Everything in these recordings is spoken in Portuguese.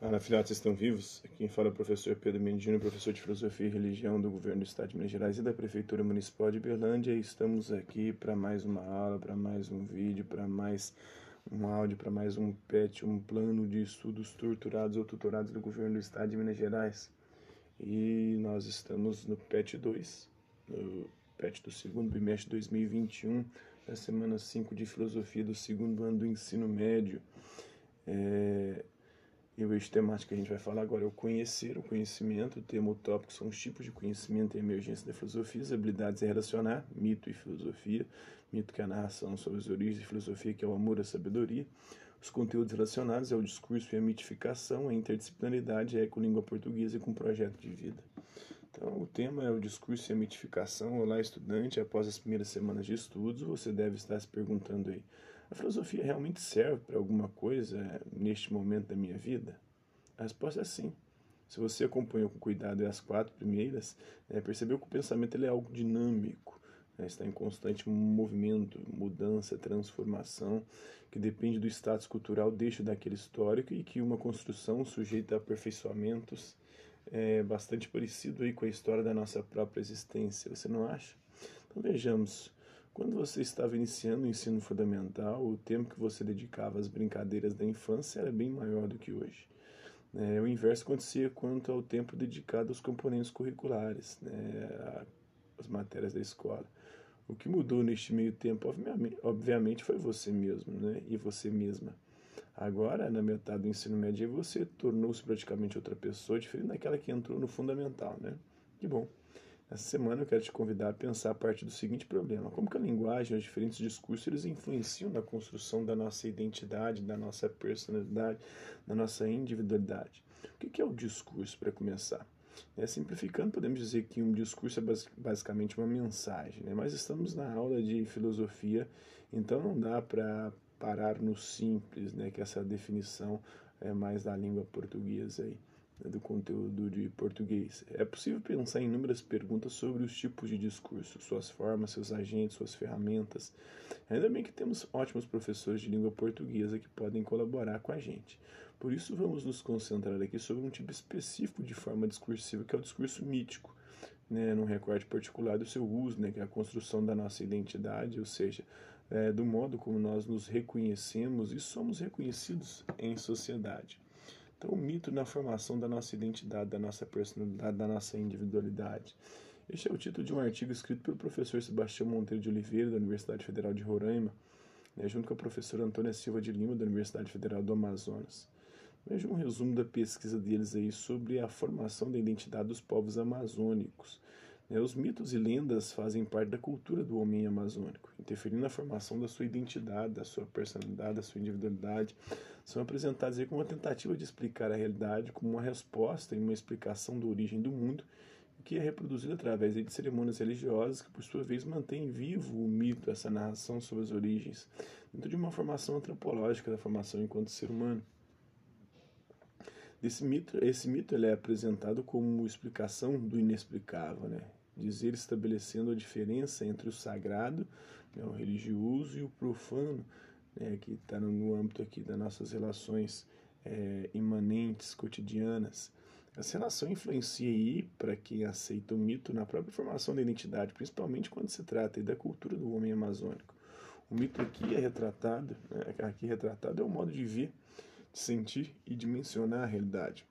Fala, filhotes, estão vivos? Quem fala é o professor Pedro Mendino, professor de Filosofia e Religião do Governo do Estado de Minas Gerais e da Prefeitura Municipal de Berlândia. E estamos aqui para mais uma aula, para mais um vídeo, para mais um áudio, para mais um PET, um plano de estudos torturados ou tutorados do Governo do Estado de Minas Gerais. E nós estamos no PET 2, no PET do segundo bimestre de 2021, da semana 5 de Filosofia do segundo ano do ensino médio. É, e o eixo temático que a gente vai falar agora é o conhecer, o conhecimento. O tema o tópico são os tipos de conhecimento e emergência da filosofia, as habilidades em relacionar, mito e filosofia. Mito que é a narração sobre as origens de filosofia, que é o amor à sabedoria. Os conteúdos relacionados é o discurso e a mitificação, a interdisciplinaridade, a ecolíngua portuguesa com projeto de vida. Então, o tema é o discurso e a mitificação. Olá, estudante, após as primeiras semanas de estudos, você deve estar se perguntando aí, a filosofia realmente serve para alguma coisa neste momento da minha vida? A resposta é sim. Se você acompanhou com cuidado as quatro primeiras, é, percebeu que o pensamento ele é algo dinâmico, né, está em constante movimento, mudança, transformação, que depende do status cultural deixo daquele histórico e que uma construção sujeita a aperfeiçoamentos é bastante parecido aí com a história da nossa própria existência, você não acha? Então vejamos, quando você estava iniciando o ensino fundamental, o tempo que você dedicava às brincadeiras da infância era bem maior do que hoje. É, o inverso acontecia quanto ao tempo dedicado aos componentes curriculares, né, as matérias da escola. O que mudou neste meio tempo, obviamente, foi você mesmo né, e você mesma. Agora, na metade do ensino médio, você tornou-se praticamente outra pessoa, diferente daquela que entrou no fundamental. Né? Que bom. Essa semana eu quero te convidar a pensar a partir do seguinte problema: como que a linguagem, os diferentes discursos, eles influenciam na construção da nossa identidade, da nossa personalidade, da nossa individualidade. O que é o discurso, para começar? É, simplificando, podemos dizer que um discurso é basicamente uma mensagem, né? mas estamos na aula de filosofia, então não dá para parar no simples, né? que essa definição é mais da língua portuguesa aí. Né, do conteúdo de português. É possível pensar em inúmeras perguntas sobre os tipos de discurso, suas formas, seus agentes, suas ferramentas. Ainda bem que temos ótimos professores de língua portuguesa que podem colaborar com a gente. Por isso, vamos nos concentrar aqui sobre um tipo específico de forma discursiva, que é o discurso mítico, né, num recorte particular do seu uso, né, que é a construção da nossa identidade, ou seja, é, do modo como nós nos reconhecemos e somos reconhecidos em sociedade. Então, o mito na formação da nossa identidade, da nossa personalidade, da nossa individualidade. Este é o título de um artigo escrito pelo professor Sebastião Monteiro de Oliveira, da Universidade Federal de Roraima, né, junto com a professora Antônia Silva de Lima, da Universidade Federal do Amazonas. Veja um resumo da pesquisa deles aí sobre a formação da identidade dos povos amazônicos. Né, os mitos e lendas fazem parte da cultura do homem amazônico, interferindo na formação da sua identidade, da sua personalidade, da sua individualidade, são apresentados como uma tentativa de explicar a realidade como uma resposta e uma explicação da origem do mundo, que é reproduzida através de cerimônias religiosas que, por sua vez, mantém vivo o mito, essa narração sobre as origens, dentro de uma formação antropológica da formação enquanto ser humano. Esse mito, esse mito ele é apresentado como explicação do inexplicável, né? dizer estabelecendo a diferença entre o sagrado, né, o religioso e o profano, né, que está no âmbito aqui das nossas relações é, imanentes, cotidianas. Essa relação influencia aí, para quem aceita o mito, na própria formação da identidade, principalmente quando se trata da cultura do homem amazônico. O mito aqui é retratado, né, aqui retratado é o modo de ver, sentir e de mencionar a realidade.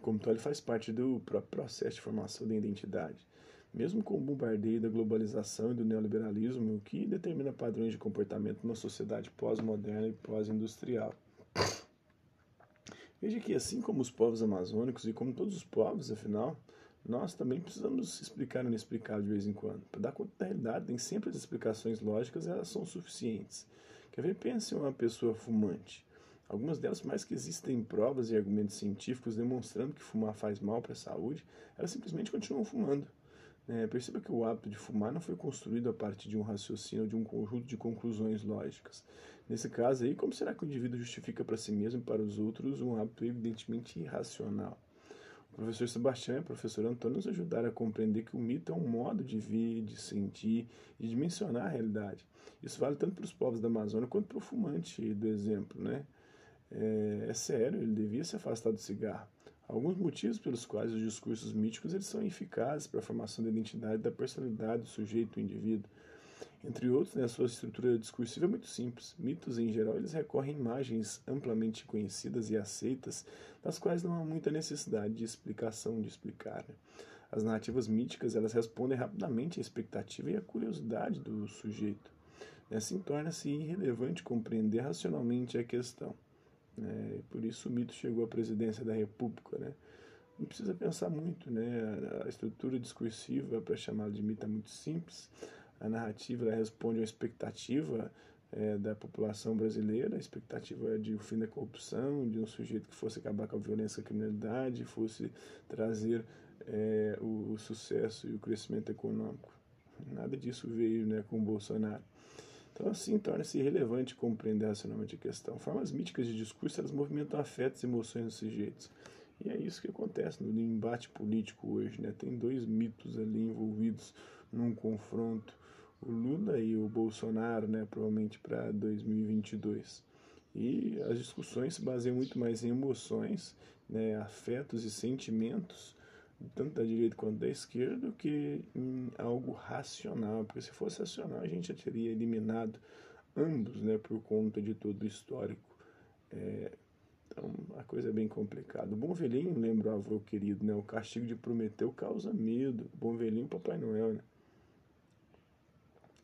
Como tal, ele faz parte do próprio processo de formação da identidade mesmo com o bombardeio da globalização e do neoliberalismo, que determina padrões de comportamento numa sociedade pós-moderna e pós-industrial. Veja que, assim como os povos amazônicos e como todos os povos, afinal, nós também precisamos explicar o inexplicável de vez em quando. Para dar conta da realidade, nem sempre as explicações lógicas elas são suficientes. Quer ver? Pense em uma pessoa fumante. Algumas delas, mais que existem provas e argumentos científicos demonstrando que fumar faz mal para a saúde, elas simplesmente continuam fumando. É, perceba que o hábito de fumar não foi construído a partir de um raciocínio ou de um conjunto de conclusões lógicas. Nesse caso aí, como será que o indivíduo justifica para si mesmo e para os outros um hábito evidentemente irracional? O professor Sebastião e a professora Antônio nos ajudaram a compreender que o mito é um modo de ver, de sentir e de mencionar a realidade. Isso vale tanto para os povos da Amazônia quanto para o fumante do exemplo, né? É, é sério, ele devia se afastar do cigarro. Alguns motivos pelos quais os discursos míticos eles são eficazes para a formação da identidade, da personalidade do sujeito, do indivíduo. Entre outros, né, a sua estrutura discursiva é muito simples. Mitos, em geral, eles recorrem a imagens amplamente conhecidas e aceitas, das quais não há muita necessidade de explicação, de explicar. Né? As narrativas míticas elas respondem rapidamente à expectativa e à curiosidade do sujeito. Assim torna-se irrelevante compreender racionalmente a questão. Né? Por isso o mito chegou à presidência da República. Né? Não precisa pensar muito. Né? A estrutura discursiva, para chamá-la de mito, é muito simples. A narrativa responde à expectativa é, da população brasileira, a expectativa de o fim da corrupção, de um sujeito que fosse acabar com a violência e a criminalidade, fosse trazer é, o, o, sucesso e o crescimento econômico. Nada disso veio né, com o Bolsonaro. Então, assim, torna-se irrelevante compreender racionalmente a questão. Formas míticas de discurso, elas movimentam afetos e emoções dos sujeitos. E é isso que acontece no embate político hoje, né? Tem dois mitos ali envolvidos num confronto, o Lula e o Bolsonaro, né, provavelmente para 2022. E as discussões se baseiam muito mais em emoções, né, afetos e sentimentos tanto da direita quanto da esquerda, que em algo racional, porque se fosse racional a gente já teria eliminado ambos, né, por conta de todo o histórico. É, então a coisa é bem complicada. O Bom Velhinho, lembra o avô querido, né, o castigo de Prometeu causa medo. O Bom Velhinho, Papai Noel, né.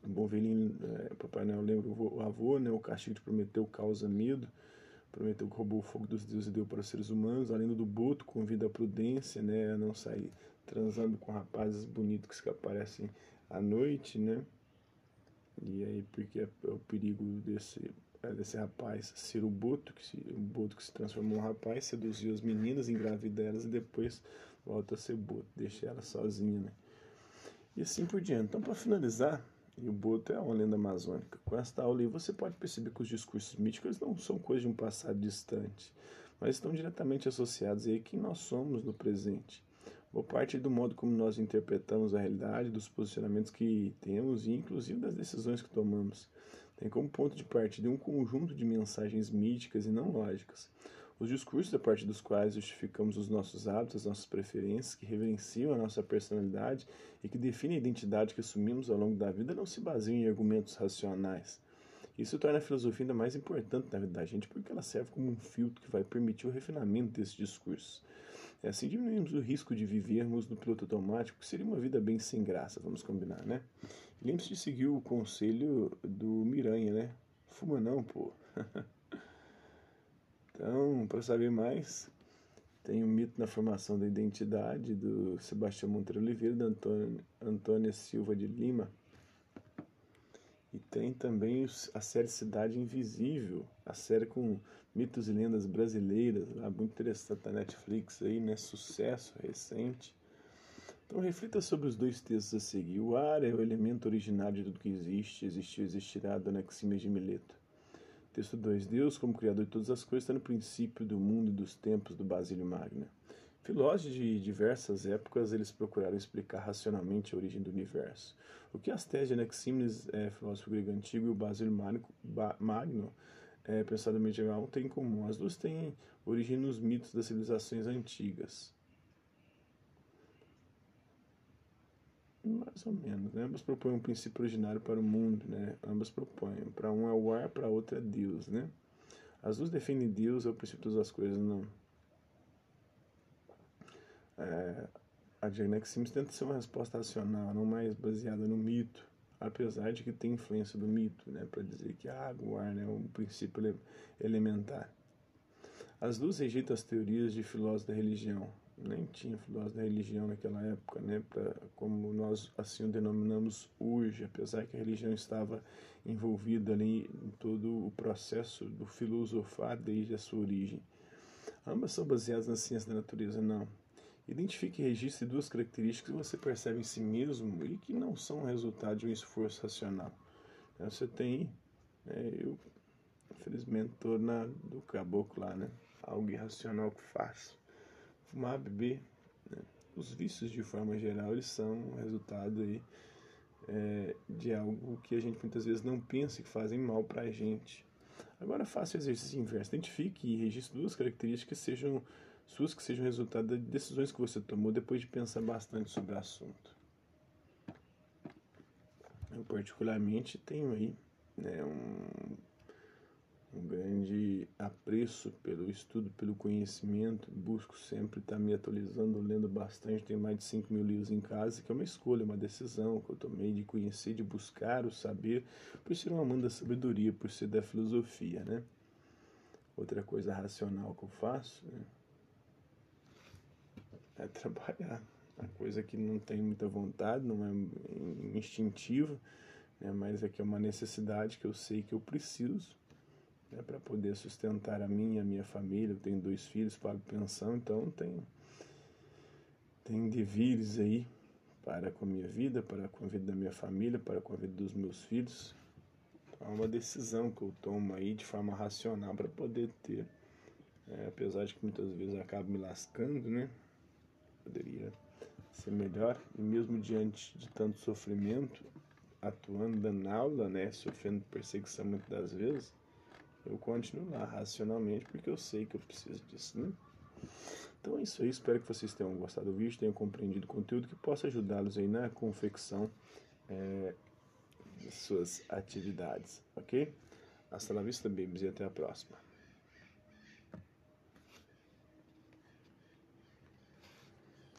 O Bom Velhinho, é, Papai Noel lembra o avô, né, o castigo de Prometeu causa medo prometeu que roubou o fogo dos deuses e deu para os seres humanos. Além do Boto, convida a prudência, né, a não sair transando com rapazes bonitos que aparecem à noite, né? E aí, porque é, é o perigo desse, é desse rapaz ser o Boto, que se, o Boto que se transformou em um rapaz, seduzir as meninas, engravida elas e depois volta a ser Boto, deixa ela sozinha, né? E assim por diante. Então, para finalizar, e o Boto é uma lenda amazônica. Com esta aula aí você pode perceber que os discursos míticos não são coisa de um passado distante, mas estão diretamente associados a quem nós somos no presente. Boa parte do modo como nós interpretamos a realidade, dos posicionamentos que temos e inclusive das decisões que tomamos. Tem como ponto de partida um conjunto de mensagens míticas e não lógicas. Os discursos a partir dos quais justificamos os nossos hábitos, as nossas preferências, que reverenciam a nossa personalidade e que definem a identidade que assumimos ao longo da vida, não se baseiam em argumentos racionais. Isso torna a filosofia ainda mais importante na vida da gente, porque ela serve como um filtro que vai permitir o refinamento desses discursos. É assim diminuímos o risco de vivermos no piloto automático, que seria uma vida bem sem graça, vamos combinar, né? Lembre-se de seguir o conselho do Miranha, né? Fuma não, pô. Então, para saber mais, tem o mito na formação da identidade do Sebastião Monteiro Oliveira, da Antônia, Silva de Lima. E tem também a série Cidade Invisível, a série com mitos e lendas brasileiras, lá, muito interessante da Netflix aí, né? Sucesso recente. Então reflita sobre os dois textos a seguir. O ar é o elemento originário de tudo que existe, existiu, existirá, Dona Anaxímenes de Mileto. Texto 2. Deus, como Criador de todas as coisas, está no princípio do mundo e dos tempos do Basílio Magna. Filósofos de diversas épocas, eles procuraram explicar racionalmente a origem do universo. O que as teses de Anaxímenes, é, filósofo grego antigo, e o Basílio Magno, é, pensador medieval, têm em comum? As duas têm origem nos mitos das civilizações antigas. Mais ou menos, né? Ambas propõem um princípio originário para o mundo, né? Ambas propõem. Para um é o ar, para outra é Deus, né? As duas defendem Deus é o princípio das coisas, não. É, a Jane Sims tenta ser uma resposta racional, não mais baseada no mito, apesar de que tem influência do mito, né? Para dizer que a água, o ar, né, é um princípio elementar. As duas rejeitam as teorias de filósofos da religião, nem tinha filósofo da religião naquela época, né, pra, como nós assim o denominamos hoje, apesar que a religião estava envolvida ali em todo o processo do filosofar desde a sua origem. Ambas são baseadas na ciência da natureza, não. Identifique e registre duas características que você percebe em si mesmo e que não são resultado de um esforço racional. Então, você tem, né, eu infelizmente estou do caboclo lá, né, algo irracional que faço fumar, beber. Né? Os vícios, de forma geral, eles são resultado aí, é, de algo que a gente muitas vezes não pensa que fazem mal para a gente. Agora faça o exercício inverso. Identifique e registre duas características que sejam suas que sejam resultado de decisões que você tomou depois de pensar bastante sobre o assunto. Eu particularmente tenho aí né, um um grande apreço pelo estudo, pelo conhecimento. Busco sempre estar me atualizando, lendo bastante. Tenho mais de 5 mil livros em casa, que é uma escolha, uma decisão que eu tomei de conhecer, de buscar o saber, por ser uma mãe da sabedoria, por ser da filosofia, né? Outra coisa racional que eu faço né? é trabalhar. Uma coisa que não tem muita vontade, não é instintiva, né? mas é que é uma necessidade que eu sei que eu preciso né, para poder sustentar a e a minha família. Eu tenho dois filhos, pago pensão, então tem, tem deveres aí para com a minha vida, para com a vida da minha família, para com a vida dos meus filhos. Então, é uma decisão que eu tomo aí de forma racional para poder ter. É, apesar de que muitas vezes eu acabo me lascando, né? Poderia ser melhor. E mesmo diante de tanto sofrimento, atuando, dando aula, né? Sofrendo perseguição muitas das vezes, eu continuo lá racionalmente porque eu sei que eu preciso disso, né? Então é isso aí, espero que vocês tenham gostado do vídeo, tenham compreendido o conteúdo que possa ajudá-los aí na confecção é, de suas atividades, ok? Hasta la vista, babies, e até a próxima.